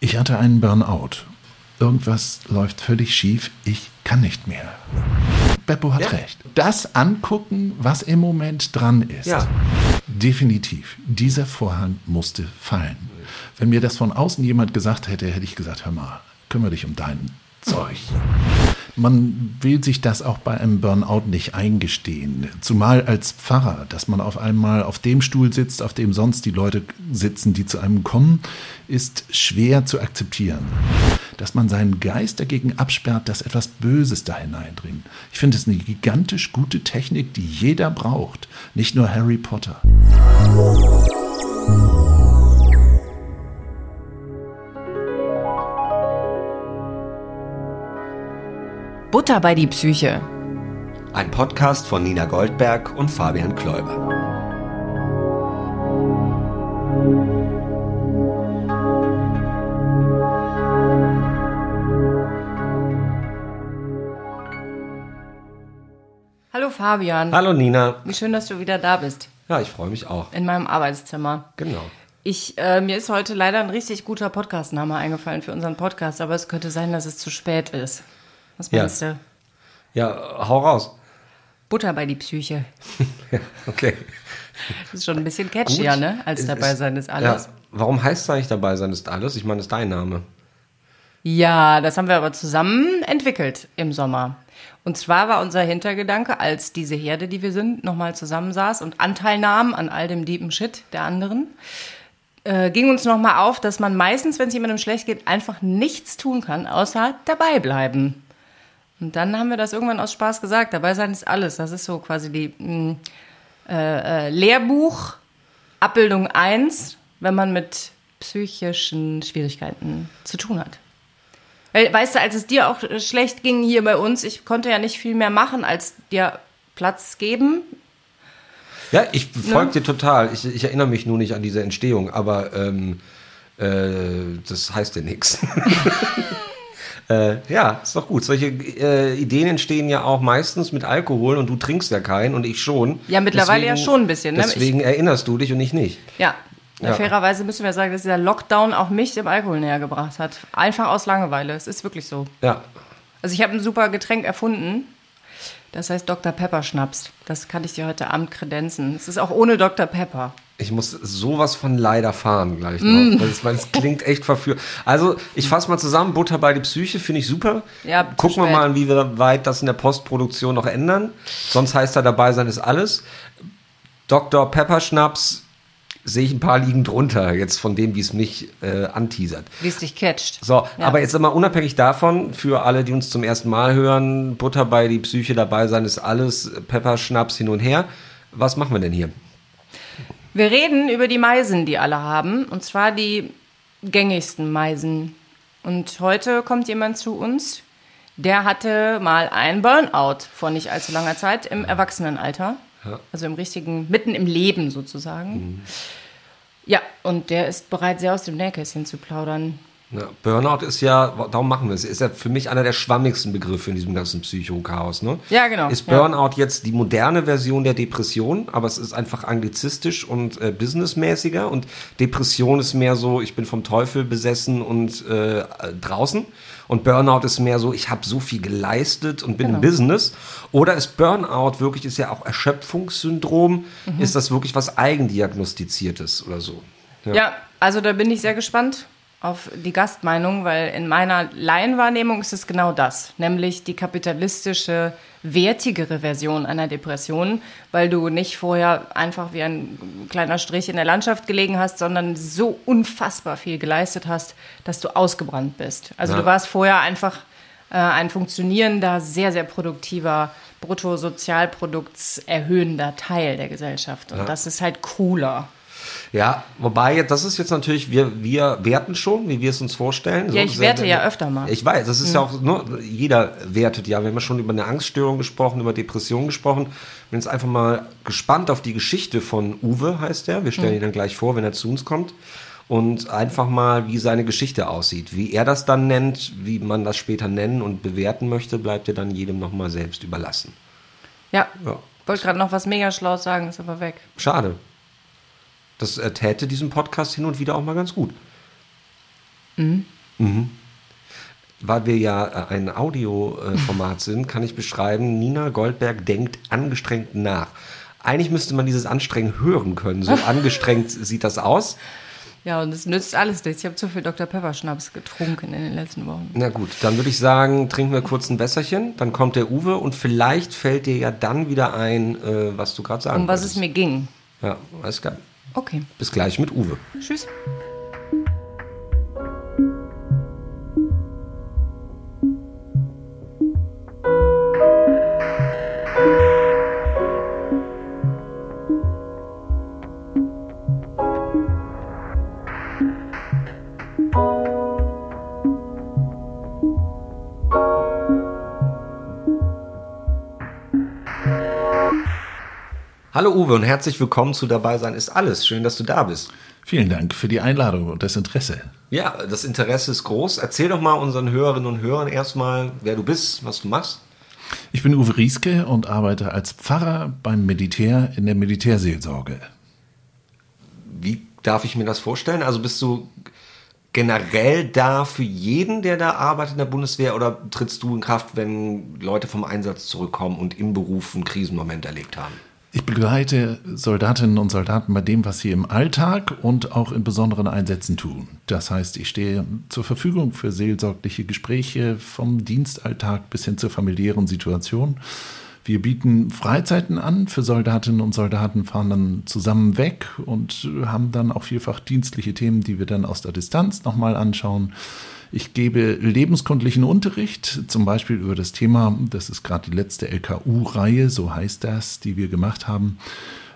Ich hatte einen Burnout. Irgendwas läuft völlig schief. Ich kann nicht mehr. Beppo hat Ja. recht. Das angucken, was im Moment dran ist. Ja. Definitiv. Dieser Vorhang musste fallen. Wenn mir das von außen jemand gesagt hätte, hätte ich gesagt, hör mal, kümmere dich um dein Zeug. Man will sich das auch bei einem Burnout nicht eingestehen. Zumal als Pfarrer, dass man auf einmal auf dem Stuhl sitzt, auf dem sonst die Leute sitzen, die zu einem kommen, ist schwer zu akzeptieren. Dass man seinen Geist dagegen absperrt, dass etwas Böses da hineindringt. Ich finde es eine gigantisch gute Technik, die jeder braucht. Nicht nur Harry Potter. Butter bei die Psyche. Ein Podcast von Nina Goldberg und Fabian Kläuber. Hallo Fabian. Hallo Nina. Wie schön, dass du wieder da bist. Ja, ich freue mich auch. In meinem Arbeitszimmer. Genau. Ich, äh, mir ist heute leider ein richtig guter Podcastname eingefallen für unseren Podcast, aber es könnte sein, dass es zu spät ist. Was Ja. meinst du? Ja, hau raus. Butter bei die Psyche. Okay. Das ist schon ein bisschen catchier, Gut. ne? Als Es dabei sein ist alles. Ja, warum heißt es eigentlich dabei sein ist alles? Ich meine, das ist dein Name. Ja, das haben wir aber zusammen entwickelt im Sommer. Und zwar war unser Hintergedanke, als diese Herde, die wir sind, nochmal zusammensaß und Anteil nahm an all dem deepen Shit der anderen, äh, ging uns nochmal auf, dass man meistens, wenn es jemandem schlecht geht, einfach nichts tun kann, außer dabei bleiben. Und dann haben wir das irgendwann aus Spaß gesagt. Dabei sein ist alles. Das ist so quasi die mh, äh, äh, Lehrbuch, Abbildung 1, wenn man mit psychischen Schwierigkeiten zu tun hat. Weil, weißt du, als es dir auch schlecht ging hier bei uns, ich konnte ja nicht viel mehr machen, als dir Platz geben. Ja, ich Ne? folge dir total. Ich, ich erinnere mich nur nicht an diese Entstehung, aber ähm, äh, das heißt ja nichts. Äh, ja, ist doch gut. Solche äh, Ideen entstehen ja auch meistens mit Alkohol und du trinkst ja keinen und ich schon. Ja, mittlerweile ja schon ein bisschen, ne? Deswegen erinnerst du dich und ich nicht. Ja. Ja. Fairerweise müssen wir sagen, dass dieser Lockdown auch mich dem Alkohol näher gebracht hat. Einfach aus Langeweile. Es ist wirklich so. Ja, Also ich habe ein super Getränk erfunden. Das heißt Dr. Pepper Schnaps. Das kann ich dir heute Abend kredenzen. Es ist auch ohne Dr. Pepper. Ich muss sowas von leider fahren gleich Mm. noch, weil, es, weil es klingt echt verführend. Also, ich fasse mal zusammen, Butter bei die Psyche finde ich super. Ja, Gucken wir mal, wie weit das in der Postproduktion noch ändern. Sonst heißt da dabei sein ist alles. Dr. Pepper Schnaps sehe ich ein paar liegen drunter, jetzt von dem, wie es mich äh, anteasert. Wie es dich catcht. So, Ja. aber jetzt mal unabhängig davon, für alle, die uns zum ersten Mal hören, Butter bei die Psyche dabei sein ist alles, Pepper Schnaps hin und her. Was machen wir denn hier? Wir reden über die Meisen, die alle haben. Und zwar die gängigsten Meisen. Und heute kommt jemand zu uns, der hatte mal ein Burnout vor nicht allzu langer Zeit im Erwachsenenalter. Also im richtigen, mitten im Leben sozusagen. Ja, und der ist bereit, sehr aus dem Nähkästchen zu plaudern. Ja, Burnout ist ja, darum machen wir es, ist ja für mich einer der schwammigsten Begriffe in diesem ganzen Psychochaos. Ne? Ja, genau, Ist ja. Burnout jetzt die moderne Version der Depression, aber es ist einfach anglizistisch und äh, businessmäßiger und Depression ist mehr so, ich bin vom Teufel besessen und äh, draußen und Burnout ist mehr so, ich habe so viel geleistet und bin Genau. im Business. Oder ist Burnout wirklich, ist ja auch Erschöpfungssyndrom, Mhm. ist das wirklich was eigendiagnostiziertes oder so? Ja. also da bin ich sehr gespannt auf die Gastmeinung, weil in meiner Laienwahrnehmung ist es genau das, nämlich die kapitalistische, wertigere Version einer Depression, weil du nicht vorher einfach wie ein kleiner Strich in der Landschaft gelegen hast, sondern so unfassbar viel geleistet hast, dass du ausgebrannt bist. Also Ja. du warst vorher einfach äh, ein funktionierender, sehr, sehr produktiver, bruttosozialproduktserhöhender Teil der Gesellschaft. Und das ist halt cooler. Ja, wobei, das ist jetzt natürlich, wir, wir werten schon, wie wir es uns vorstellen. Ja, ich sehr- werte ja öfter mal. Ich weiß, das ist ja auch, ne, jeder wertet ja. Wir haben ja schon über eine Angststörung gesprochen, über Depression gesprochen. Bin jetzt einfach mal gespannt auf die Geschichte von Uwe, heißt er. Wir stellen ihn dann gleich vor, wenn er zu uns kommt. Und einfach mal, wie seine Geschichte aussieht. Wie er das dann nennt, wie man das später nennen und bewerten möchte, bleibt ja dann jedem nochmal selbst überlassen. Ja, Ja. wollte gerade noch was mega Schlaues sagen, ist aber weg. Schade. Das äh, täte diesem Podcast hin und wieder auch mal ganz gut. Mhm. Mhm. Weil wir ja äh, ein Audioformat sind, kann ich beschreiben, Nina Goldberg denkt angestrengt nach. Eigentlich müsste man dieses Anstrengen hören können. So angestrengt sieht das aus. Ja, und es nützt alles nichts. Ich habe zu viel Dr. Pepper Schnaps getrunken in den letzten Wochen. Na gut, dann würde ich sagen, trinken wir kurz ein Wässerchen, dann kommt der Uwe und vielleicht fällt dir ja dann wieder ein, äh, was du gerade sagen Um was wolltest. es mir ging. Ja, alles klar. Okay. Bis gleich mit Uwe. Tschüss. Hallo Uwe und herzlich willkommen zu Dabei sein ist alles. Schön, dass du da bist. Vielen Dank für die Einladung und das Interesse. Ja, das Interesse ist groß. Erzähl doch mal unseren Hörerinnen und Hörern erstmal, wer du bist, was du machst. Ich bin Uwe Rieske und arbeite als Pfarrer beim Militär in der Militärseelsorge. Wie darf ich mir das vorstellen? Also bist du generell da für jeden, der da arbeitet in der Bundeswehr oder trittst du in Kraft, wenn Leute vom Einsatz zurückkommen und im Beruf einen Krisenmoment erlebt haben? Ich begleite Soldatinnen und Soldaten bei dem, was sie im Alltag und auch in besonderen Einsätzen tun. Das heißt, ich stehe zur Verfügung für seelsorgliche Gespräche vom Dienstalltag bis hin zur familiären Situation. Wir bieten Freizeiten an für Soldatinnen und Soldaten, fahren dann zusammen weg und haben dann auch vielfach dienstliche Themen, die wir dann aus der Distanz nochmal anschauen. Ich gebe lebenskundlichen Unterricht, zum Beispiel über das Thema, das ist gerade die letzte LKU-Reihe, so heißt das, die wir gemacht haben,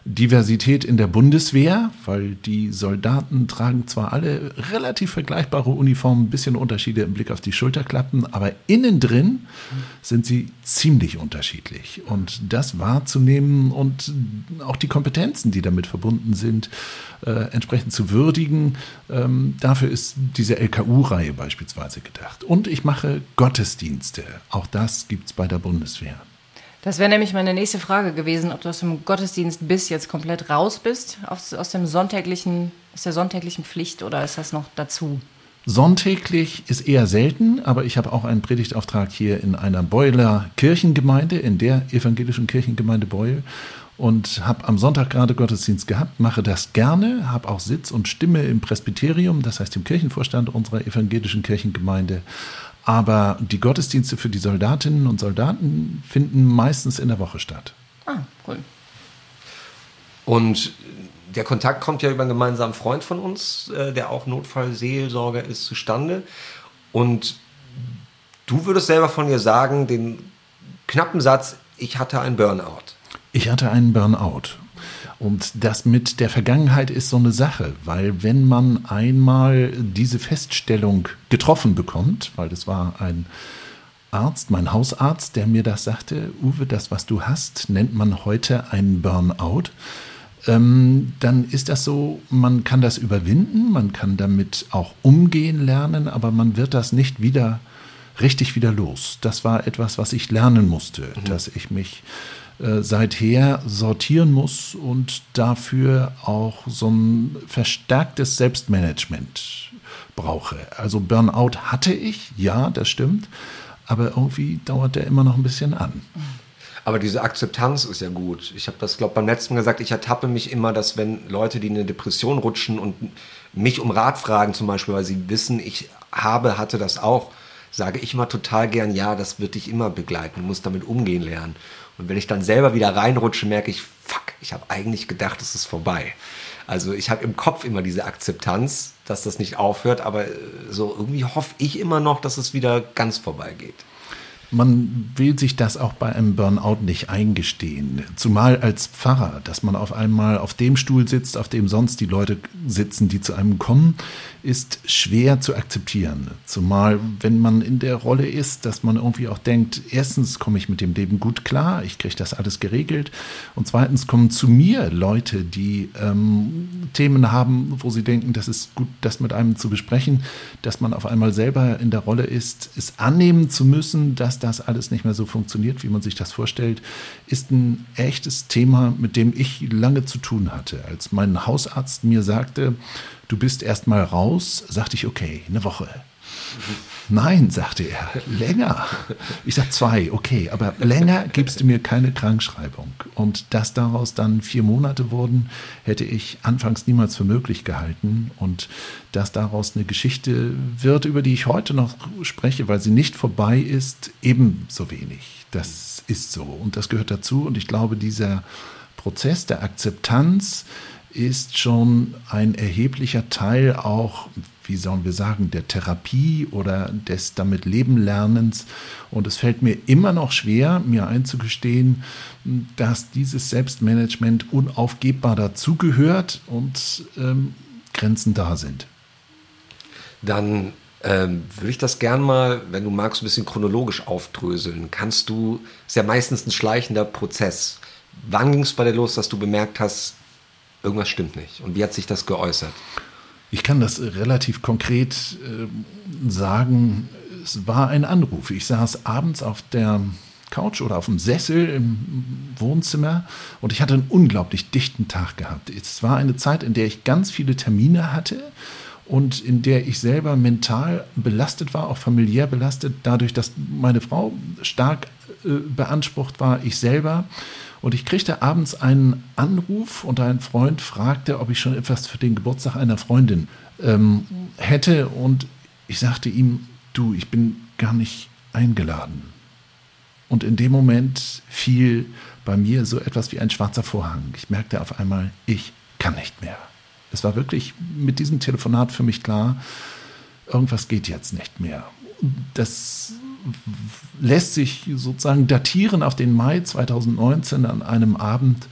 Diversität in der Bundeswehr, weil die Soldaten tragen zwar alle relativ vergleichbare Uniformen, ein bisschen Unterschiede im Blick auf die Schulterklappen, aber innen drin sind sie ziemlich unterschiedlich. Und das wahrzunehmen und auch die Kompetenzen, die damit verbunden sind, äh, entsprechend zu würdigen, ähm, dafür ist diese LKU-Reihe beispielsweise gedacht. Und ich mache Gottesdienste. Auch das gibt es bei der Bundeswehr. Das wäre nämlich meine nächste Frage gewesen, ob du aus dem Gottesdienst bis jetzt komplett raus bist, aus, aus, dem sonntäglichen, aus der sonntäglichen Pflicht oder ist das noch dazu? Sonntäglich ist eher selten, aber ich habe auch einen Predigtauftrag hier in einer Beuler Kirchengemeinde, in der evangelischen Kirchengemeinde Beul und habe am Sonntag gerade Gottesdienst gehabt, mache das gerne, habe auch Sitz und Stimme im Presbyterium, das heißt im Kirchenvorstand unserer evangelischen Kirchengemeinde, aber die Gottesdienste für die Soldatinnen und Soldaten finden meistens in der Woche statt. Ah, cool. Und der Kontakt kommt ja über einen gemeinsamen Freund von uns, äh, der auch Notfallseelsorger ist, zustande. Und du würdest selber von dir sagen, den knappen Satz, ich hatte einen Burnout. Ich hatte einen Burnout. Und das mit der Vergangenheit ist so eine Sache, weil wenn man einmal diese Feststellung getroffen bekommt, weil das war ein Arzt, mein Hausarzt, der mir das sagte, Uwe, das, was du hast, nennt man heute einen Burnout. Ähm, dann ist das so, man kann das überwinden, man kann damit auch umgehen lernen, aber man wird das nicht wieder richtig wieder los. Das war etwas, was ich lernen musste, mhm. dass ich mich äh, seither sortieren muss und dafür auch so ein verstärktes Selbstmanagement brauche. Also Burnout hatte ich, ja, das stimmt, aber irgendwie dauert der immer noch ein bisschen an. Aber diese Akzeptanz ist ja gut. Ich habe das, glaube beim letzten Mal gesagt, ich ertappe mich immer, dass wenn Leute, die in eine Depression rutschen und mich um Rat fragen zum Beispiel, weil sie wissen, ich habe, hatte das auch, sage ich immer total gern, ja, das wird dich immer begleiten, du musst damit umgehen lernen. Und wenn ich dann selber wieder reinrutsche, merke ich, fuck, ich habe eigentlich gedacht, es ist vorbei. Also ich habe im Kopf immer diese Akzeptanz, dass das nicht aufhört, aber äh, so irgendwie hoffe ich immer noch, dass es wieder ganz vorbei geht. Man will sich das auch bei einem Burnout nicht eingestehen. Zumal als Pfarrer, dass man auf einmal auf dem Stuhl sitzt, auf dem sonst die Leute sitzen, die zu einem kommen, ist schwer zu akzeptieren. Zumal, wenn man in der Rolle ist, dass man irgendwie auch denkt, erstens komme ich mit dem Leben gut klar, ich kriege das alles geregelt. Und zweitens kommen zu mir Leute, die ähm, Themen haben, wo sie denken, das ist gut, das mit einem zu besprechen, dass man auf einmal selber in der Rolle ist, es annehmen zu müssen, dass das alles nicht mehr so funktioniert, wie man sich das vorstellt, ist ein echtes Thema, mit dem ich lange zu tun hatte. Als mein Hausarzt mir sagte, du bist erst mal raus, sagte ich, okay, eine Woche. Nein, sagte er, länger. Ich sag zwei, okay, aber länger gibst du mir keine Krankschreibung. Und dass daraus dann vier Monate wurden, hätte ich anfangs niemals für möglich gehalten. Und dass daraus eine Geschichte wird, über die ich heute noch spreche, weil sie nicht vorbei ist, ebenso wenig. Das ist so und das gehört dazu. Und ich glaube, dieser Prozess der Akzeptanz ist schon ein erheblicher Teil auch, wie sollen wir sagen, der Therapie oder des damit Leben Lernens. Und es fällt mir immer noch schwer, mir einzugestehen, dass dieses Selbstmanagement unaufgebbar dazugehört und ähm, Grenzen da sind. Dann ähm, würde ich das gern mal, wenn du magst, ein bisschen chronologisch aufdröseln. Kannst du, ist ja meistens ein schleichender Prozess. Wann ging es bei dir los, dass du bemerkt hast, irgendwas stimmt nicht? Und wie hat sich das geäußert? Ich kann das relativ konkret äh, sagen. Es war ein Anruf. Ich saß abends auf der Couch oder auf dem Sessel im Wohnzimmer und ich hatte einen unglaublich dichten Tag gehabt. Es war eine Zeit, in der ich ganz viele Termine hatte und in der ich selber mental belastet war, auch familiär belastet, dadurch, dass meine Frau stark äh, beansprucht war, ich selber. Und ich kriegte abends einen Anruf und ein Freund fragte, ob ich schon etwas für den Geburtstag einer Freundin ähm, hätte. Und ich sagte ihm, du, ich bin gar nicht eingeladen. Und in dem Moment fiel bei mir so etwas wie ein schwarzer Vorhang. Ich merkte auf einmal, ich kann nicht mehr. Es war wirklich mit diesem Telefonat für mich klar, irgendwas geht jetzt nicht mehr. Das lässt sich sozusagen datieren auf den Mai 2019 an einem Abend.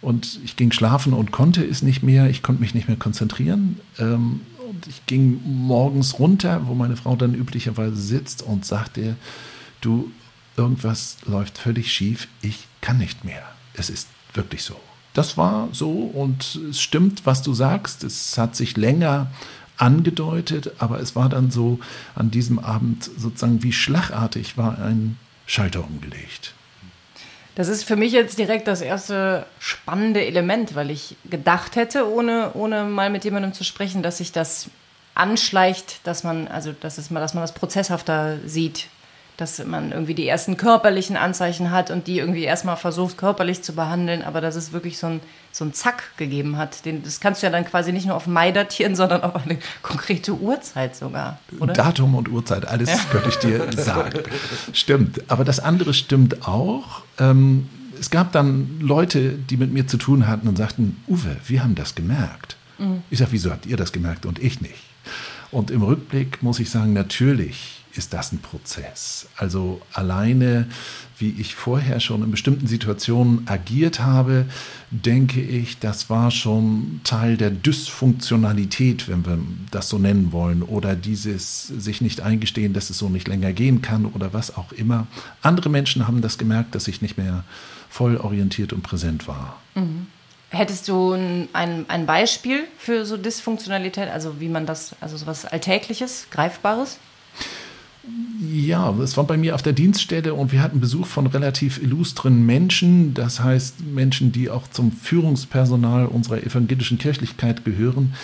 Und ich ging schlafen und konnte es nicht mehr. Ich konnte mich nicht mehr konzentrieren. Ähm, und ich ging morgens runter, wo meine Frau dann üblicherweise sitzt und sagte, du, irgendwas läuft völlig schief. Ich kann nicht mehr. Es ist wirklich so. Das war so und es stimmt, was du sagst. Es hat sich länger angedeutet, aber es war dann so an diesem Abend sozusagen wie schlagartig war ein Schalter umgelegt. Das ist für mich jetzt direkt das erste spannende Element, weil ich gedacht hätte, ohne, ohne mal mit jemandem zu sprechen, dass sich das anschleicht, dass man, also dass, es dass man das prozesshafter sieht, dass man irgendwie die ersten körperlichen Anzeichen hat und die irgendwie erstmal versucht, körperlich zu behandeln, aber dass es wirklich so ein, so ein Zack gegeben hat. Den, das kannst du ja dann quasi nicht nur auf Mai datieren, sondern auf eine konkrete Uhrzeit sogar. Oder? Datum und Uhrzeit, alles ja. könnte ich dir sagen. stimmt. Aber das andere stimmt auch. Ähm, es gab dann Leute, die mit mir zu tun hatten und sagten, Uwe, wir haben das gemerkt. Mhm. Ich sage, wieso habt ihr das gemerkt und ich nicht? Und im Rückblick muss ich sagen, natürlich ist das ein Prozess. Also alleine, wie ich vorher schon in bestimmten Situationen agiert habe, denke ich, das war schon Teil der Dysfunktionalität, wenn wir das so nennen wollen, oder dieses sich nicht eingestehen, dass es so nicht länger gehen kann oder was auch immer. Andere Menschen haben das gemerkt, dass ich nicht mehr voll orientiert und präsent war. Mhm. Hättest du ein, ein Beispiel für so Dysfunktionalität, also wie man das, also sowas Alltägliches, Greifbares? Ja, es war bei mir auf der Dienststelle und wir hatten Besuch von relativ illustren Menschen, das heißt Menschen, die auch zum Führungspersonal unserer evangelischen Kirchlichkeit gehören.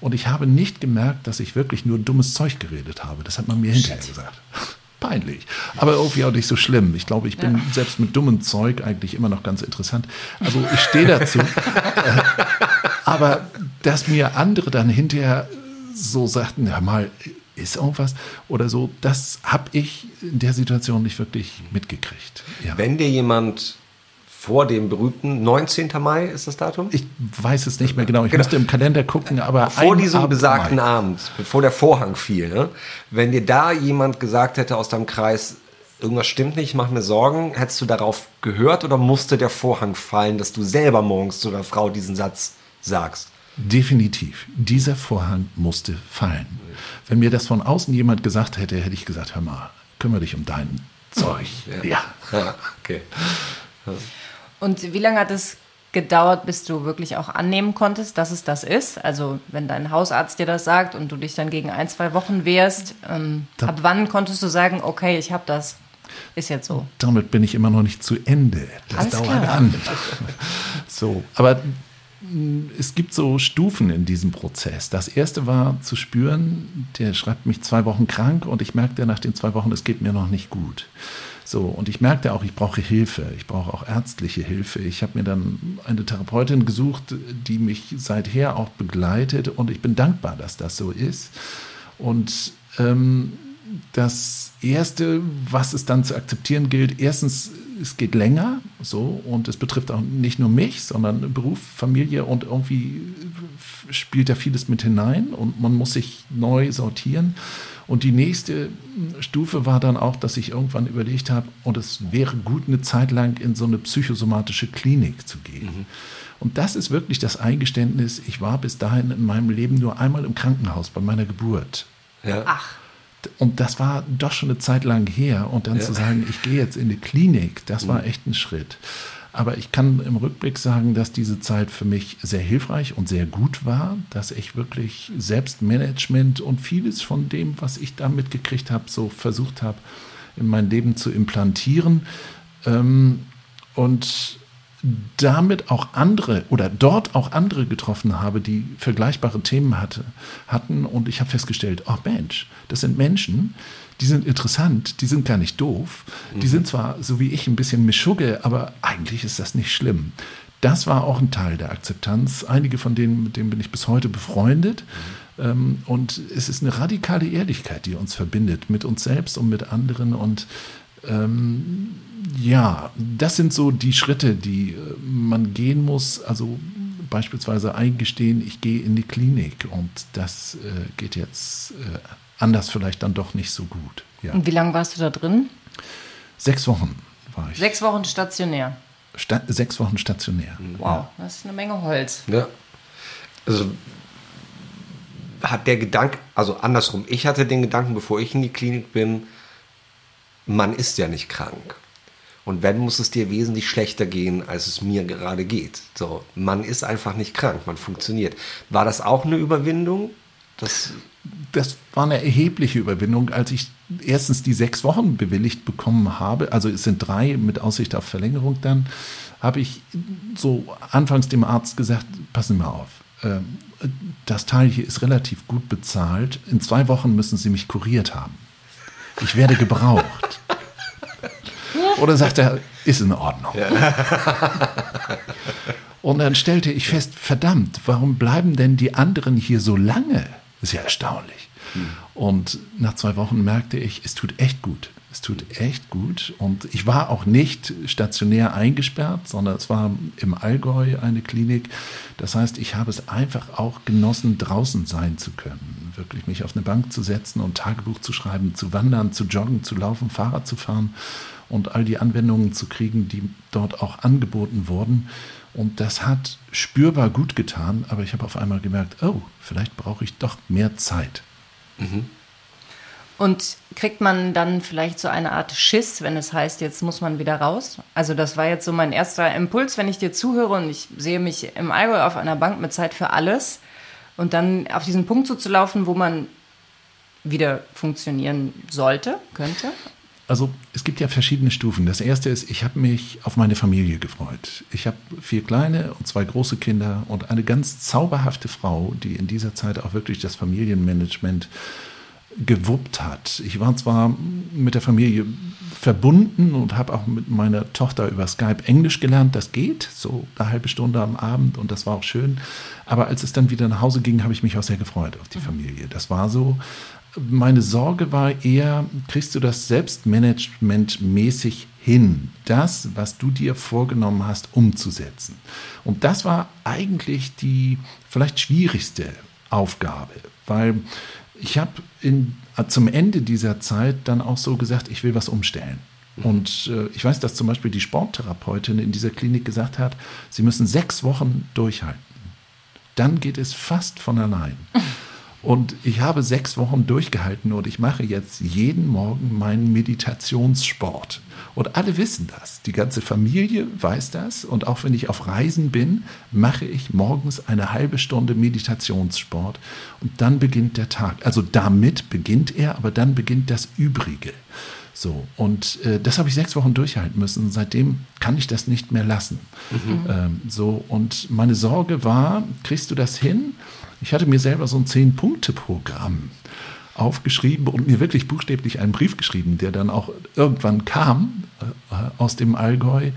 Und ich habe nicht gemerkt, dass ich wirklich nur dummes Zeug geredet habe. Das hat man mir hinterher gesagt. Peinlich. Aber irgendwie auch nicht so schlimm. Ich glaube, ich bin ja. selbst mit dummem Zeug eigentlich immer noch ganz interessant. Also ich stehe dazu. Aber dass mir andere dann hinterher so sagten, ja mal, ist irgendwas oder so, das habe ich in der Situation nicht wirklich mitgekriegt. Ja. Wenn dir jemand vor dem berühmten 19. Mai ist das Datum? Ich weiß es nicht mehr genau. Ich genau. musste im Kalender gucken, aber vor diesem Abend besagten Mai. Abend, bevor der Vorhang fiel, ne? wenn dir da jemand gesagt hätte aus deinem Kreis, irgendwas stimmt nicht, mach mir Sorgen, hättest du darauf gehört oder musste der Vorhang fallen, dass du selber morgens zu der Frau diesen Satz sagst? Definitiv. Dieser Vorhang musste fallen. Wenn mir das von außen jemand gesagt hätte, hätte ich gesagt, hör mal, kümmere dich um dein Zeug. Ja. ja. okay. Und wie lange hat es gedauert, bis du wirklich auch annehmen konntest, dass es das ist? Also wenn dein Hausarzt dir das sagt und du dich dann gegen ein, zwei Wochen wehrst, ähm, ab wann konntest du sagen, okay, ich habe das? Ist jetzt so. Damit bin ich immer noch nicht zu Ende. Das Alles dauert klar. an. So, aber es gibt so Stufen in diesem Prozess. Das erste war zu spüren, der schreibt mich zwei Wochen krank und ich merkte nach den zwei Wochen, es geht mir noch nicht gut. So, und ich merkte auch, ich brauche Hilfe. Ich brauche auch ärztliche Hilfe. Ich habe mir dann eine Therapeutin gesucht, die mich seither auch begleitet und ich bin dankbar, dass das so ist. Und ähm, das Erste, was es dann zu akzeptieren gilt, erstens, es geht länger, so, und es betrifft auch nicht nur mich, sondern Beruf, Familie und irgendwie spielt da vieles mit hinein und man muss sich neu sortieren. Und die nächste Stufe war dann auch, dass ich irgendwann überlegt habe, und es wäre gut, eine Zeit lang in so eine psychosomatische Klinik zu gehen. Mhm. Und das ist wirklich das Eingeständnis, ich war bis dahin in meinem Leben nur einmal im Krankenhaus bei meiner Geburt. Ja. Ach. Und das war doch schon eine Zeit lang her. Und dann ja. zu sagen, ich gehe jetzt in die Klinik, das war mhm. echt ein Schritt. Aber ich kann im Rückblick sagen, dass diese Zeit für mich sehr hilfreich und sehr gut war, dass ich wirklich Selbstmanagement und vieles von dem, was ich da mitgekriegt habe, so versucht habe, in mein Leben zu implantieren. Ähm, und damit auch andere oder dort auch andere getroffen habe, die vergleichbare Themen hatte, hatten. Und ich habe festgestellt, oh Mensch, das sind Menschen, die sind interessant, die sind gar nicht doof. Die mhm. sind zwar, so wie ich, ein bisschen Mischugge, aber eigentlich ist das nicht schlimm. Das war auch ein Teil der Akzeptanz. Einige von denen, mit denen bin ich bis heute befreundet. Mhm. Ähm, und es ist eine radikale Ehrlichkeit, die uns verbindet, mit uns selbst und mit anderen. Und ähm, ja, das sind so die Schritte, die äh, man gehen muss. Also beispielsweise eingestehen, ich gehe in die Klinik und das äh, geht jetzt äh, anders vielleicht dann doch nicht so gut. Ja. Und wie lange warst du da drin? Sechs Wochen war ich. Sechs Wochen stationär. Sta sechs Wochen stationär. Wow, ja. das ist eine Menge Holz. Ja. Also hat der Gedanke, also andersrum, ich hatte den Gedanken, bevor ich in die Klinik bin, man ist ja nicht krank. Und wenn, muss es dir wesentlich schlechter gehen, als es mir gerade geht. So, man ist einfach nicht krank, man funktioniert. War das auch eine Überwindung? Das, das war eine erhebliche Überwindung, als ich erstens die sechs Wochen bewilligt bekommen habe. Also es sind drei mit Aussicht auf Verlängerung dann. Habe ich so anfangs dem Arzt gesagt: Passen Sie mal auf. Ähm, das Teil hier ist relativ gut bezahlt. In zwei Wochen müssen Sie mich kuriert haben. Ich werde gebraucht. Oder sagt er, ist in Ordnung. Ja. Und dann stellte ich fest, verdammt, warum bleiben denn die anderen hier so lange? Das ist ja erstaunlich. Hm. Und nach zwei Wochen merkte ich, es tut echt gut. Es tut echt gut. Und ich war auch nicht stationär eingesperrt, sondern es war im Allgäu eine Klinik. Das heißt, ich habe es einfach auch genossen, draußen sein zu können. Wirklich mich auf eine Bank zu setzen und Tagebuch zu schreiben, zu wandern, zu joggen, zu laufen, Fahrrad zu fahren und all die Anwendungen zu kriegen, die dort auch angeboten wurden. Und das hat spürbar gut getan, aber ich habe auf einmal gemerkt, oh, vielleicht brauche ich doch mehr Zeit. Mhm. Und kriegt man dann vielleicht so eine Art Schiss, wenn es heißt, jetzt muss man wieder raus? Also das war jetzt so mein erster Impuls, wenn ich dir zuhöre und ich sehe mich im Allgäu auf einer Bank mit Zeit für alles und dann auf diesen Punkt zuzulaufen, wo man wieder funktionieren sollte, könnte. Also es gibt ja verschiedene Stufen. Das erste ist, ich habe mich auf meine Familie gefreut. Ich habe vier kleine und zwei große Kinder und eine ganz zauberhafte Frau, die in dieser Zeit auch wirklich das Familienmanagement gewuppt hat. Ich war zwar mit der Familie verbunden und habe auch mit meiner Tochter über Skype Englisch gelernt. Das geht, so eine halbe Stunde am Abend und das war auch schön. Aber als es dann wieder nach Hause ging, habe ich mich auch sehr gefreut auf die mhm. Familie. Das war so meine Sorge war eher, kriegst du das Selbstmanagement mäßig hin, das, was du dir vorgenommen hast, umzusetzen. Und das war eigentlich die vielleicht schwierigste Aufgabe, weil ich habe zum Ende dieser Zeit dann auch so gesagt, ich will was umstellen. Mhm. Und äh, ich weiß, dass zum Beispiel die Sporttherapeutin in dieser Klinik gesagt hat, sie müssen sechs Wochen durchhalten. Dann geht es fast von allein. Und ich habe sechs Wochen durchgehalten und ich mache jetzt jeden Morgen meinen Meditationssport. Und alle wissen das. Die ganze Familie weiß das. Und auch wenn ich auf Reisen bin, mache ich morgens eine halbe Stunde Meditationssport. Und dann beginnt der Tag. Also damit beginnt er, aber dann beginnt das Übrige. So, und äh, das habe ich sechs Wochen durchhalten müssen. Seitdem kann ich das nicht mehr lassen. Mhm. Ähm, so, und meine Sorge war, kriegst du das hin? Ich hatte mir selber so ein Zehn-Punkte-Programm aufgeschrieben und mir wirklich buchstäblich einen Brief geschrieben, der dann auch irgendwann kam äh, aus dem Allgäu.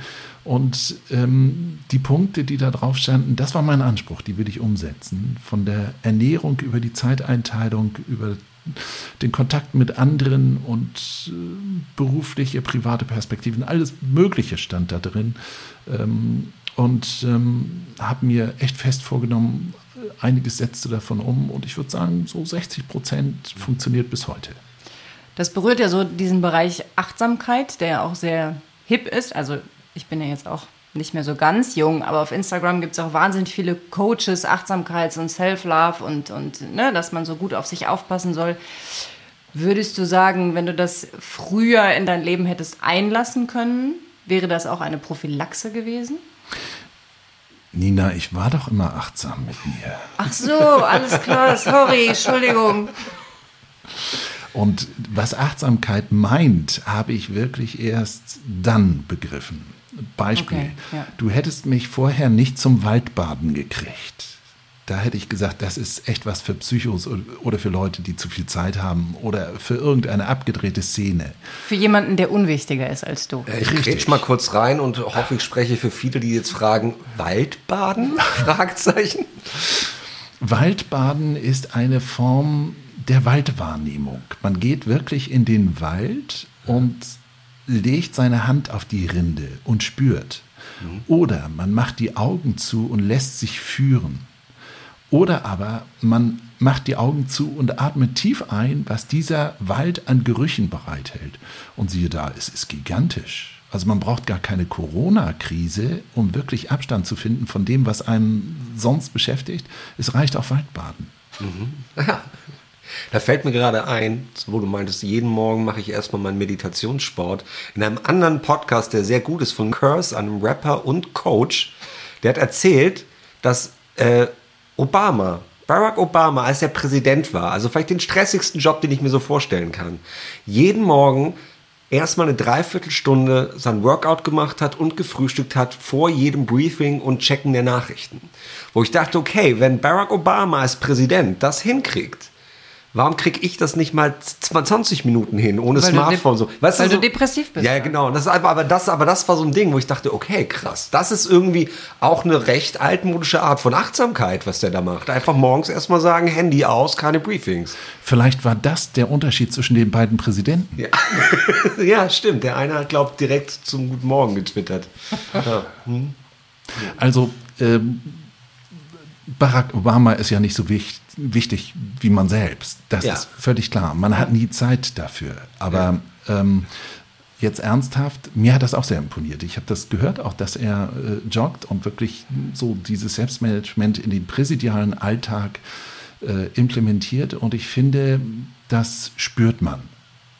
Und ähm, die Punkte, die da drauf standen, das war mein Anspruch, die will ich umsetzen. Von der Ernährung über die Zeiteinteilung, über den Kontakt mit anderen und äh, berufliche, private Perspektiven, alles Mögliche stand da drin. Ähm, und ähm, habe mir echt fest vorgenommen, einiges setzte davon um und ich würde sagen, so 60 Prozent funktioniert bis heute. Das berührt ja so diesen Bereich Achtsamkeit, der ja auch sehr hip ist. Also ich bin ja jetzt auch nicht mehr so ganz jung, aber auf Instagram gibt es auch wahnsinnig viele Coaches, Achtsamkeits- und Self-Love und, und ne, dass man so gut auf sich aufpassen soll. Würdest du sagen, wenn du das früher in dein Leben hättest einlassen können, wäre das auch eine Prophylaxe gewesen? Nina, ich war doch immer achtsam mit mir. Ach so, alles klar, sorry, Entschuldigung. Und was Achtsamkeit meint, habe ich wirklich erst dann begriffen. Beispiel, okay, ja. du hättest mich vorher nicht zum Waldbaden gekriegt. Da hätte ich gesagt, das ist echt was für Psychos oder für Leute, die zu viel Zeit haben oder für irgendeine abgedrehte Szene. Für jemanden, der unwichtiger ist als du. Äh, ich rede mal kurz rein und hoffe, ich spreche für viele, die jetzt fragen, Waldbaden? Fragezeichen. Waldbaden ist eine Form der Waldwahrnehmung. Man geht wirklich in den Wald und legt seine Hand auf die Rinde und spürt. Mhm. Oder man macht die Augen zu und lässt sich führen. Oder aber man macht die Augen zu und atmet tief ein, was dieser Wald an Gerüchen bereithält. Und siehe da, es ist gigantisch. Also man braucht gar keine Corona-Krise, um wirklich Abstand zu finden von dem, was einem sonst beschäftigt. Es reicht auch Waldbaden. Mhm. Da fällt mir gerade ein, wo du meintest, jeden Morgen mache ich erstmal meinen Meditationssport. In einem anderen Podcast, der sehr gut ist, von Curse, einem Rapper und Coach, der hat erzählt, dass äh, Obama, Barack Obama, als er Präsident war, also vielleicht den stressigsten Job, den ich mir so vorstellen kann, jeden Morgen erstmal eine Dreiviertelstunde sein Workout gemacht hat und gefrühstückt hat vor jedem Briefing und Checken der Nachrichten. Wo ich dachte, okay, wenn Barack Obama als Präsident das hinkriegt, Warum kriege ich das nicht mal 20 Minuten hin ohne weil Smartphone? So, weißt weil du, so, du depressiv bist. Ja, genau. Das, aber, das, aber das war so ein Ding, wo ich dachte, okay, krass. Das ist irgendwie auch eine recht altmodische Art von Achtsamkeit, was der da macht. Einfach morgens erstmal sagen, Handy aus, keine Briefings. Vielleicht war das der Unterschied zwischen den beiden Präsidenten. Ja, ja stimmt. Der eine hat, glaubt, direkt zum Guten Morgen getwittert. Ja. Hm. Also, ähm, Barack Obama ist ja nicht so wichtig, wichtig wie man selbst. Das ja. ist völlig klar. Man hat nie Zeit dafür. Aber ja. ähm, jetzt ernsthaft, mir hat das auch sehr imponiert. Ich habe das gehört, auch dass er äh, joggt und wirklich so dieses Selbstmanagement in den präsidialen Alltag äh, implementiert. Und ich finde, das spürt man.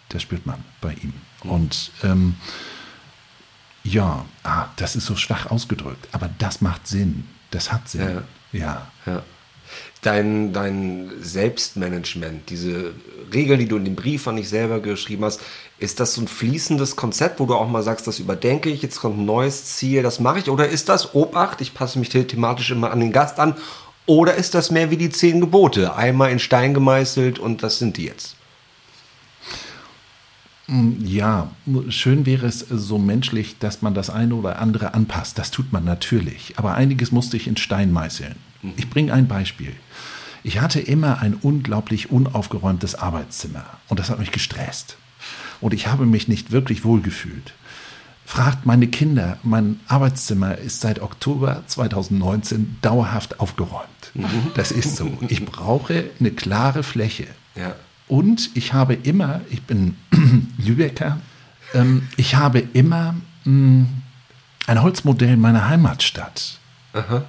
Das spürt man bei ihm. Mhm. Und ähm, ja, ah, das ist so schwach ausgedrückt, aber das macht Sinn. Das hat Sinn. Ja. Ja. ja. Dein, dein Selbstmanagement, diese Regeln, die du in dem Brief an dich selber geschrieben hast, ist das so ein fließendes Konzept, wo du auch mal sagst, das überdenke ich, jetzt kommt ein neues Ziel, das mache ich? Oder ist das Obacht, ich passe mich thematisch immer an den Gast an? Oder ist das mehr wie die zehn Gebote, einmal in Stein gemeißelt und das sind die jetzt? Mm, ja, schön wäre es so menschlich, dass man das eine oder andere anpasst. Das tut man natürlich. Aber einiges musste ich in Stein meißeln. Mhm. Ich bringe ein Beispiel. Ich hatte immer ein unglaublich unaufgeräumtes Arbeitszimmer und das hat mich gestresst. Und ich habe mich nicht wirklich wohlgefühlt. Fragt meine Kinder, mein Arbeitszimmer ist seit Oktober 2019 dauerhaft aufgeräumt. Mhm. Das ist so. Ich brauche eine klare Fläche. Ja. Und ich habe immer, ich bin Lübecker, ähm, ich habe immer mh, mm, ein Holzmodell meiner Heimatstadt Aha.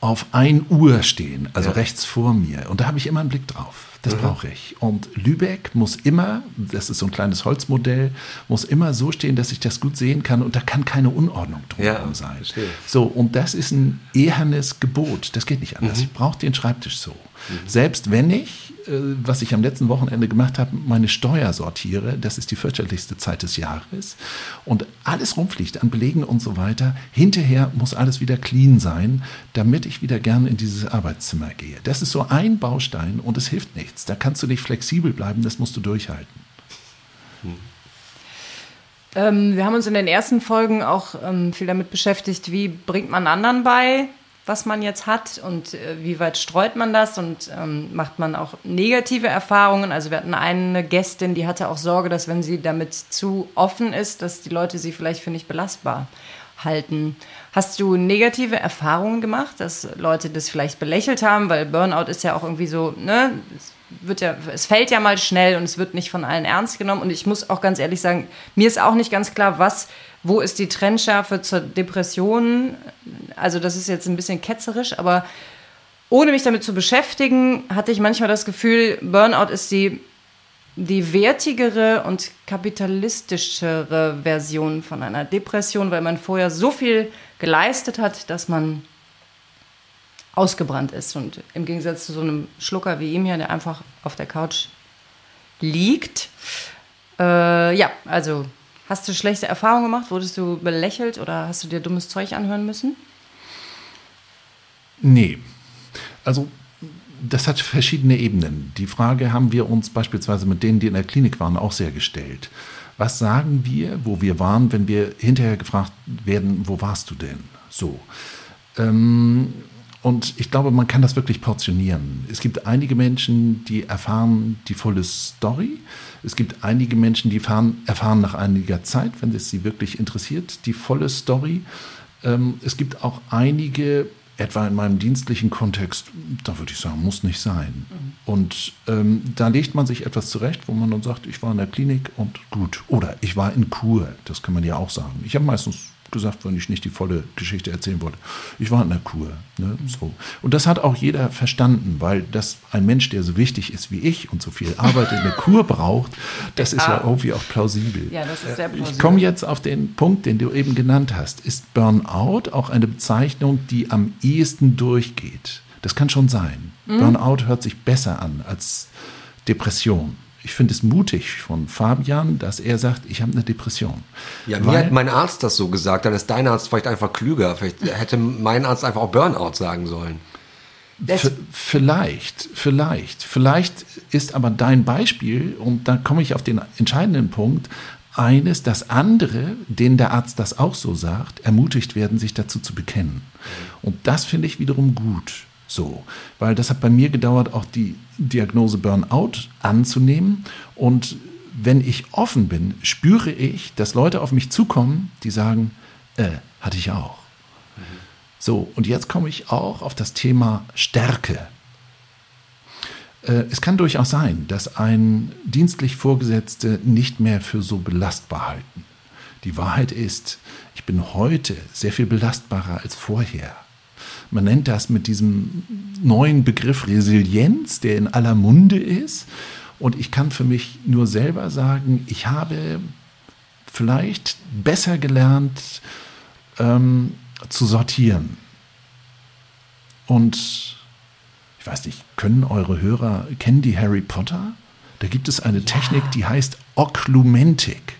auf 1 Uhr stehen, also ja. rechts vor mir. Und da habe ich immer einen Blick drauf. Das mhm. brauche ich. Und Lübeck muss immer, das ist so ein kleines Holzmodell, muss immer so stehen, dass ich das gut sehen kann und da kann keine Unordnung drumherum ja, sein. Verstehe. So, und das ist ein ehernes Gebot. Das geht nicht anders. Mhm. Ich brauche den Schreibtisch so. Mhm. Selbst wenn ich, äh, was ich am letzten Wochenende gemacht habe, meine Steuer sortiere, das ist die fürchterlichste Zeit des Jahres, und alles rumfliegt an Belegen und so weiter, hinterher muss alles wieder clean sein, damit ich wieder gerne in dieses Arbeitszimmer gehe. Das ist so ein Baustein und es hilft nichts. Da kannst du nicht flexibel bleiben, das musst du durchhalten. Hm. Ähm, wir haben uns in den ersten Folgen auch ähm, viel damit beschäftigt, wie bringt man anderen bei, was man jetzt hat und äh, wie weit streut man das und ähm, macht man auch negative Erfahrungen. Also wir hatten eine Gästin, die hatte auch Sorge, dass wenn sie damit zu offen ist, dass die Leute sie vielleicht für nicht belastbar halten. Hast du negative Erfahrungen gemacht, dass Leute das vielleicht belächelt haben, weil Burnout ist ja auch irgendwie so, ne, wird ja, es fällt ja mal schnell und es wird nicht von allen ernst genommen. Und ich muss auch ganz ehrlich sagen, mir ist auch nicht ganz klar, was wo ist die Trennschärfe zur Depression? Also das ist jetzt ein bisschen ketzerisch, aber ohne mich damit zu beschäftigen, hatte ich manchmal das Gefühl, Burnout ist die, die wertigere und kapitalistischere Version von einer Depression, weil man vorher so viel geleistet hat, dass man ausgebrannt ist. Und im Gegensatz zu so einem Schlucker wie ihm hier, der einfach auf der Couch liegt. Äh, ja, also Hast du schlechte Erfahrungen gemacht? Wurdest du belächelt oder hast du dir dummes Zeug anhören müssen? Nee. Also das hat verschiedene Ebenen. Die Frage haben wir uns beispielsweise mit denen, die in der Klinik waren, auch sehr gestellt. Was sagen wir, wo wir waren, wenn wir hinterher gefragt werden, wo warst du denn? So. Ähm, und ich glaube, man kann das wirklich portionieren. Es gibt einige Menschen, die erfahren die volle Story. Es gibt einige Menschen, die erfahren, erfahren nach einiger Zeit, wenn es sie wirklich interessiert, die volle Story. Ähm, es gibt auch einige, etwa in meinem dienstlichen Kontext, da würde ich sagen, muss nicht sein. Mhm. Und ähm, da legt man sich etwas zurecht, wo man dann sagt, ich war in der Klinik und gut. Oder ich war in Kur, das kann man ja auch sagen. Ich habe meistens gesagt, wenn ich nicht die volle Geschichte erzählen wollte. Ich war in der Kur. Ne? So. Und das hat auch jeder verstanden, weil das ein Mensch, der so wichtig ist wie ich und so viel Arbeit in der Kur braucht, das ist ah. ja irgendwie auch plausibel. Ja, das ist sehr plausibel. Ich komme jetzt auf den Punkt, den du eben genannt hast. Ist Burnout auch eine Bezeichnung, die am ehesten durchgeht? Das kann schon sein. Mhm. Burnout hört sich besser an als Depression ich finde es mutig von Fabian, dass er sagt, ich habe eine Depression. Ja, mir hat mein Arzt das so gesagt, dann ist dein Arzt vielleicht einfach klüger. Vielleicht hätte mein Arzt einfach auch Burnout sagen sollen. Vielleicht, vielleicht. Vielleicht ist aber dein Beispiel, und da komme ich auf den entscheidenden Punkt, eines, dass andere, denen der Arzt das auch so sagt, ermutigt werden, sich dazu zu bekennen. Und das finde ich wiederum gut. So, weil das hat bei mir gedauert, auch die Diagnose Burnout anzunehmen. Und wenn ich offen bin, spüre ich, dass Leute auf mich zukommen, die sagen, äh, hatte ich auch. So, und jetzt komme ich auch auf das Thema Stärke. Äh, es kann durchaus sein, dass ein dienstlich Vorgesetzte nicht mehr für so belastbar halten. Die Wahrheit ist, ich bin heute sehr viel belastbarer als vorher. Man nennt das mit diesem neuen Begriff Resilienz, der in aller Munde ist. Und ich kann für mich nur selber sagen, ich habe vielleicht besser gelernt ähm, zu sortieren. Und ich weiß nicht, können eure Hörer, kennen die Harry Potter? Da gibt es eine ja. Technik, die heißt Oklumentik.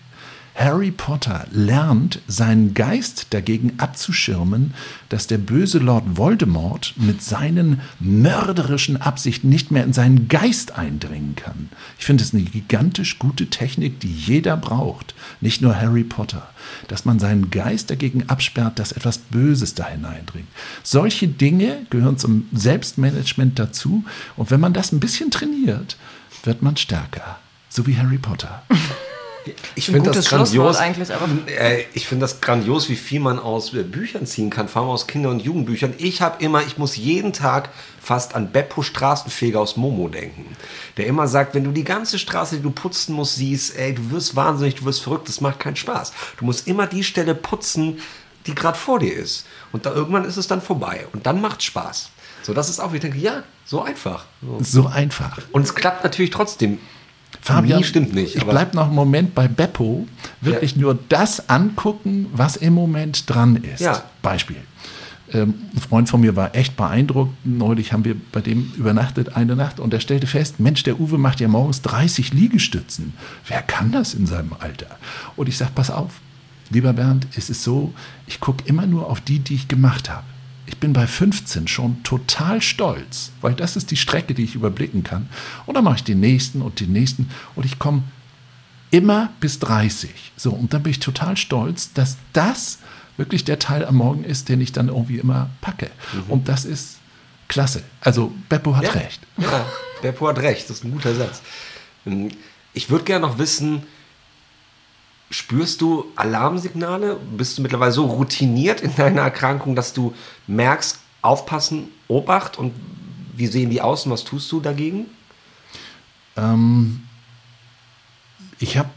Harry Potter lernt, seinen Geist dagegen abzuschirmen, dass der böse Lord Voldemort mit seinen mörderischen Absichten nicht mehr in seinen Geist eindringen kann. Ich finde es eine gigantisch gute Technik, die jeder braucht, nicht nur Harry Potter, dass man seinen Geist dagegen absperrt, dass etwas Böses da hineindringt. Solche Dinge gehören zum Selbstmanagement dazu und wenn man das ein bisschen trainiert, wird man stärker, so wie Harry Potter. Ich finde das grandios. Eigentlich, aber äh, ich finde das grandios, wie viel man aus äh, Büchern ziehen kann, vor allem aus Kinder- und Jugendbüchern. Ich habe immer, ich muss jeden Tag fast an Beppo Straßenfeger aus Momo denken, der immer sagt, wenn du die ganze Straße, die du putzen musst, siehst, ey, du wirst wahnsinnig, du wirst verrückt, das macht keinen Spaß. Du musst immer die Stelle putzen, die gerade vor dir ist. Und da irgendwann ist es dann vorbei und dann macht Spaß. So, das ist auch, ich denke, ja, so einfach. So. So einfach. Und es klappt natürlich trotzdem. Fabian, Nie stimmt nicht. Ich bleibe noch einen Moment bei Beppo. Wirklich nur das angucken, was im Moment dran ist. Ja. Beispiel. Ähm, ein Freund von mir war echt beeindruckt. Neulich haben wir bei dem übernachtet eine Nacht und er stellte fest, Mensch, der Uwe macht ja morgens 30 Liegestützen. Wer kann das in seinem Alter? Und ich sage, pass auf, lieber Bernd, es ist so, ich gucke immer nur auf die, die ich gemacht habe. Ich bin bei 15 schon total stolz, weil das ist die Strecke, die ich überblicken kann. Und dann mache ich den nächsten und den nächsten und ich komme immer bis 30. So, und dann bin ich total stolz, dass das wirklich der Teil am Morgen ist, den ich dann irgendwie immer packe. Und das ist klasse. Also Beppo hat Ja. recht. Ja, Beppo hat recht, das ist ein guter Satz. Ähm, Ich würde gerne noch wissen, spürst du Alarmsignale? Bist du mittlerweile so routiniert in deiner Erkrankung, dass du merkst, aufpassen, Obacht und wie sehen die aus und was tust du dagegen? Ähm, ich habe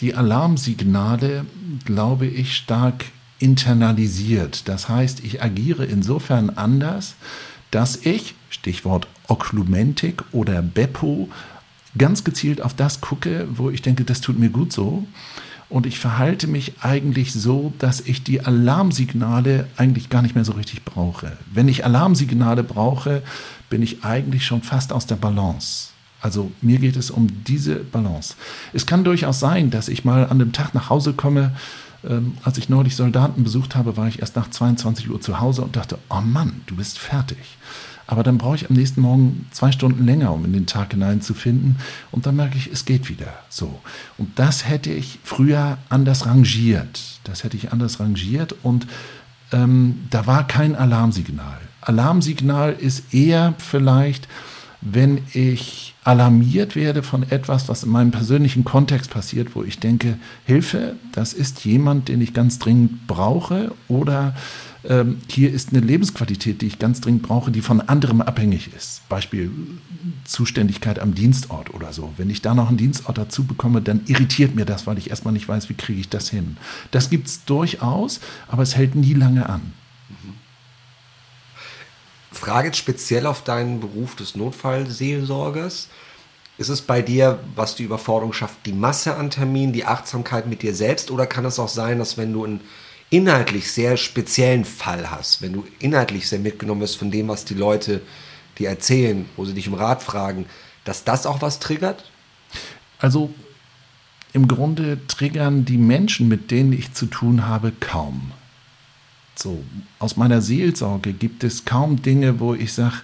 die Alarmsignale, glaube ich, stark internalisiert. Das heißt, ich agiere insofern anders, dass ich, Stichwort Oklumentik oder Beppo, ganz gezielt auf das gucke, wo ich denke, das tut mir gut so. Und ich verhalte mich eigentlich so, dass ich die Alarmsignale eigentlich gar nicht mehr so richtig brauche. Wenn ich Alarmsignale brauche, bin ich eigentlich schon fast aus der Balance. Also mir geht es um diese Balance. Es kann durchaus sein, dass ich mal an dem Tag nach Hause komme. Ähm, als ich neulich Soldaten besucht habe, war ich erst nach 22 Uhr zu Hause und dachte, oh Mann, du bist fertig. Aber dann brauche ich am nächsten Morgen zwei Stunden länger, um in den Tag hineinzufinden. Und dann merke ich, es geht wieder so. Und das hätte ich früher anders rangiert. Das hätte ich anders rangiert und ähm, da war kein Alarmsignal. Alarmsignal ist eher vielleicht, wenn ich alarmiert werde von etwas, was in meinem persönlichen Kontext passiert, wo ich denke, Hilfe, das ist jemand, den ich ganz dringend brauche oder ähm, hier ist eine Lebensqualität, die ich ganz dringend brauche, die von anderem abhängig ist. Beispiel Zuständigkeit am Dienstort oder so. Wenn ich da noch einen Dienstort dazu bekomme, dann irritiert mir das, weil ich erstmal nicht weiß, wie kriege ich das hin. Das gibt es durchaus, aber es hält nie lange an. Frage jetzt speziell auf deinen Beruf des Notfallseelsorgers. Ist es bei dir, was die Überforderung schafft, die Masse an Terminen, die Achtsamkeit mit dir selbst? Oder kann es auch sein, dass wenn du einen inhaltlich sehr speziellen Fall hast, wenn du inhaltlich sehr mitgenommen wirst von dem, was die Leute dir erzählen, wo sie dich um Rat fragen, dass das auch was triggert? Also im Grunde triggern die Menschen, mit denen ich zu tun habe, kaum. So, aus meiner Seelsorge gibt es kaum Dinge, wo ich sage,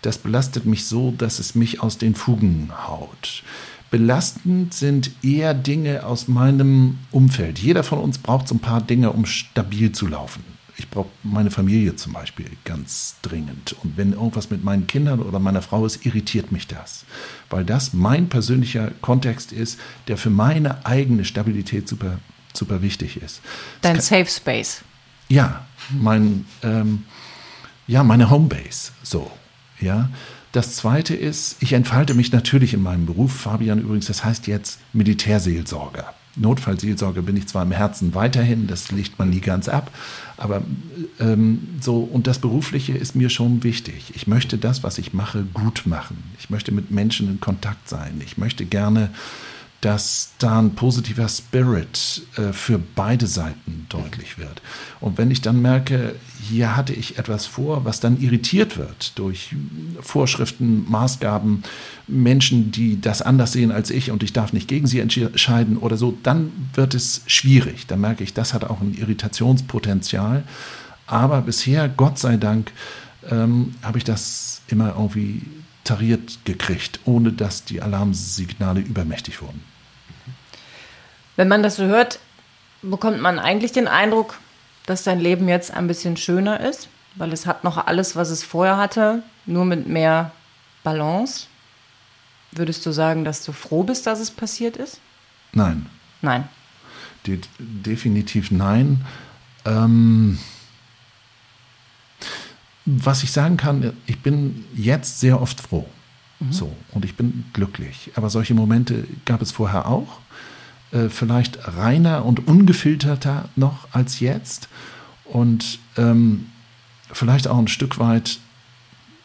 das belastet mich so, dass es mich aus den Fugen haut. Belastend sind eher Dinge aus meinem Umfeld. Jeder von uns braucht so ein paar Dinge, um stabil zu laufen. Ich brauche meine Familie zum Beispiel ganz dringend. Und wenn irgendwas mit meinen Kindern oder meiner Frau ist, irritiert mich das. Weil das mein persönlicher Kontext ist, der für meine eigene Stabilität super, super wichtig ist. Dein Safe Space. Ja, mein, ähm, ja, meine Homebase. So, ja. Das zweite ist, ich entfalte mich natürlich in meinem Beruf, Fabian übrigens, das heißt jetzt Militärseelsorger. Notfallseelsorger bin ich zwar im Herzen weiterhin, das legt man nie ganz ab, aber ähm, so, und das Berufliche ist mir schon wichtig. Ich möchte das, was ich mache, gut machen. Ich möchte mit Menschen in Kontakt sein. Ich möchte gerne dass da ein positiver Spirit äh, für beide Seiten deutlich wird. Und wenn ich dann merke, hier hatte ich etwas vor, was dann irritiert wird durch Vorschriften, Maßgaben, Menschen, die das anders sehen als ich und ich darf nicht gegen sie entscheiden oder so, dann wird es schwierig. Dann merke ich, das hat auch ein Irritationspotenzial. Aber bisher, Gott sei Dank, ähm, habe ich das immer irgendwie tariert gekriegt, ohne dass die Alarmsignale übermächtig wurden. Wenn man das so hört, bekommt man eigentlich den Eindruck, dass dein Leben jetzt ein bisschen schöner ist, weil es hat noch alles, was es vorher hatte, nur mit mehr Balance. Würdest du sagen, dass du froh bist, dass es passiert ist? Nein. Nein. De definitiv nein. Ähm, was ich sagen kann, ich bin jetzt sehr oft froh. Mhm. So, und ich bin glücklich. Aber solche Momente gab es vorher auch. Äh, vielleicht reiner und ungefilterter noch als jetzt. Und ähm, vielleicht auch ein Stück weit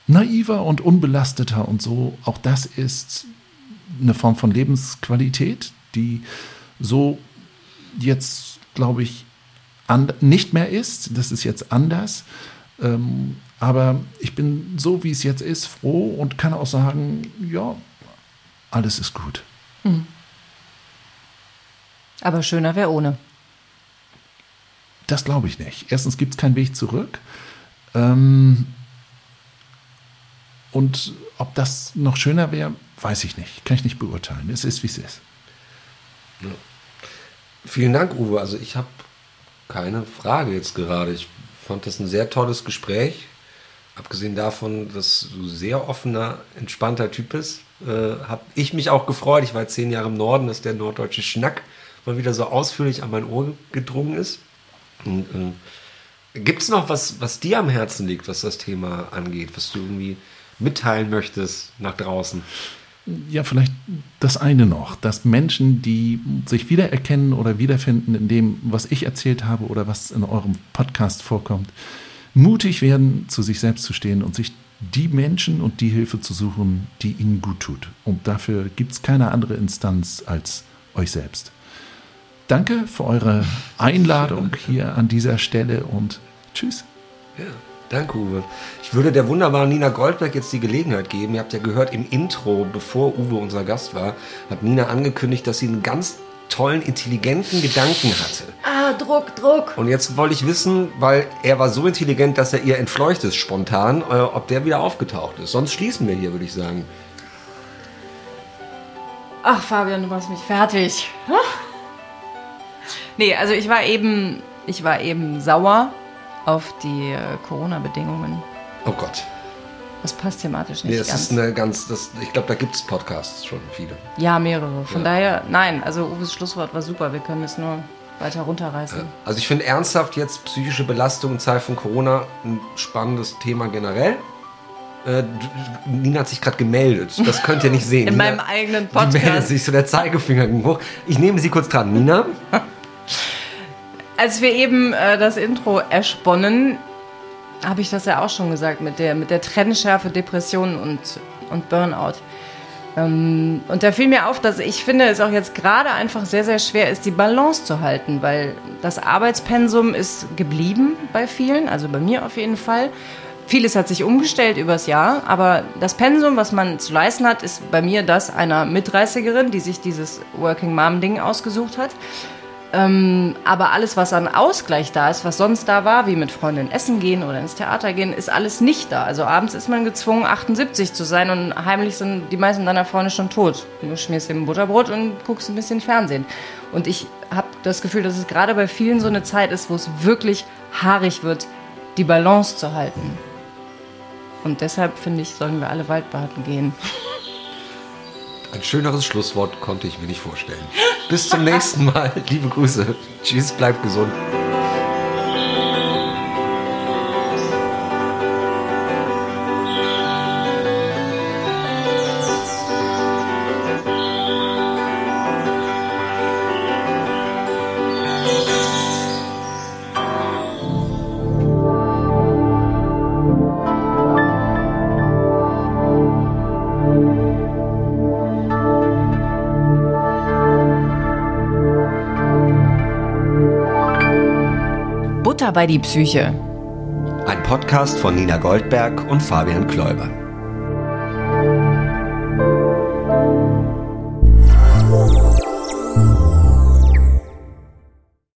naiver und unbelasteter und so. Auch das ist eine Form von Lebensqualität, die so jetzt, glaube ich, nicht mehr ist. Das ist jetzt anders. Ähm, aber ich bin so, wie es jetzt ist, froh und kann auch sagen, ja, alles ist gut. Hm. Aber schöner wäre ohne. Das glaube ich nicht. Erstens gibt es keinen Weg zurück. Ähm, und ob das noch schöner wäre, weiß ich nicht. Kann ich nicht beurteilen. Es ist, wie es ist. Ja. Vielen Dank, Uwe. Also ich habe keine Frage jetzt gerade. Ich fand das ein sehr tolles Gespräch. Abgesehen davon, dass du sehr offener, entspannter Typ bist, äh, habe ich mich auch gefreut. Ich war zehn Jahre im Norden, dass der norddeutsche Schnack mal wieder so ausführlich an mein Ohr gedrungen ist. äh, Gibt es noch was, was dir am Herzen liegt, was das Thema angeht, was du irgendwie mitteilen möchtest nach draußen? Ja, vielleicht das eine noch, dass Menschen, die sich wiedererkennen oder wiederfinden in dem, was ich erzählt habe oder was in eurem Podcast vorkommt, mutig werden, zu sich selbst zu stehen und sich die Menschen und die Hilfe zu suchen, die ihnen gut tut. Und dafür gibt es keine andere Instanz als euch selbst. Danke für eure Einladung hier an dieser Stelle und tschüss. Ja. Danke, Uwe. Ich würde der wunderbaren Nina Goldberg jetzt die Gelegenheit geben. Ihr habt ja gehört, im Intro, bevor Uwe unser Gast war, hat Nina angekündigt, dass sie einen ganz tollen, intelligenten Gedanken hatte. Ah, Druck, Druck. Und jetzt wollte ich wissen, weil er war so intelligent, dass er ihr entfleucht ist spontan, äh, ob der wieder aufgetaucht ist. Sonst schließen wir hier, würde ich sagen. Ach, Fabian, du machst mich fertig. Nee, also ich war eben, ich war eben sauer auf die äh, Corona-Bedingungen. Oh Gott. Das passt thematisch nicht nee, das ganz. Ist eine ganz das, ich glaube, da gibt es Podcasts schon viele. Ja, mehrere. Von ja. daher, nein, also Uwes Schlusswort war super. Wir können es nur weiter runterreißen. Also ich finde ernsthaft jetzt psychische Belastung in Zeit von Corona ein spannendes Thema generell. Äh, Nina hat sich gerade gemeldet. Das könnt ihr nicht sehen. In Nina, meinem eigenen Podcast. Die meldet sich so der Zeigefinger hoch. Ich nehme sie kurz dran. Nina? Als wir eben äh, das Intro ersponnen, habe ich das ja auch schon gesagt, mit der, mit der Trennschärfe Depression und, und Burnout. Ähm, und da fiel mir auf, dass ich finde, es auch jetzt gerade einfach sehr, sehr schwer ist, die Balance zu halten, weil das Arbeitspensum ist geblieben bei vielen, also bei mir auf jeden Fall. Vieles hat sich umgestellt übers Jahr, aber das Pensum, was man zu leisten hat, ist bei mir das einer Mitreißigerin, die sich dieses Working Mom Ding ausgesucht hat. Ähm, aber alles, was an Ausgleich da ist, was sonst da war, wie mit Freundinnen essen gehen oder ins Theater gehen, ist alles nicht da. Also abends ist man gezwungen, 78 zu sein und heimlich sind die meisten deiner Freunde schon tot. Du schmierst ein Butterbrot und guckst ein bisschen Fernsehen. Und ich habe das Gefühl, dass es gerade bei vielen so eine Zeit ist, wo es wirklich haarig wird, die Balance zu halten. Und deshalb finde ich, sollen wir alle Waldbaden gehen. Ein schöneres Schlusswort konnte ich mir nicht vorstellen. Bis zum nächsten Mal. Liebe Grüße. Tschüss, bleibt gesund. Die Psyche. Ein Podcast von Nina Goldberg und Fabian Kläuber.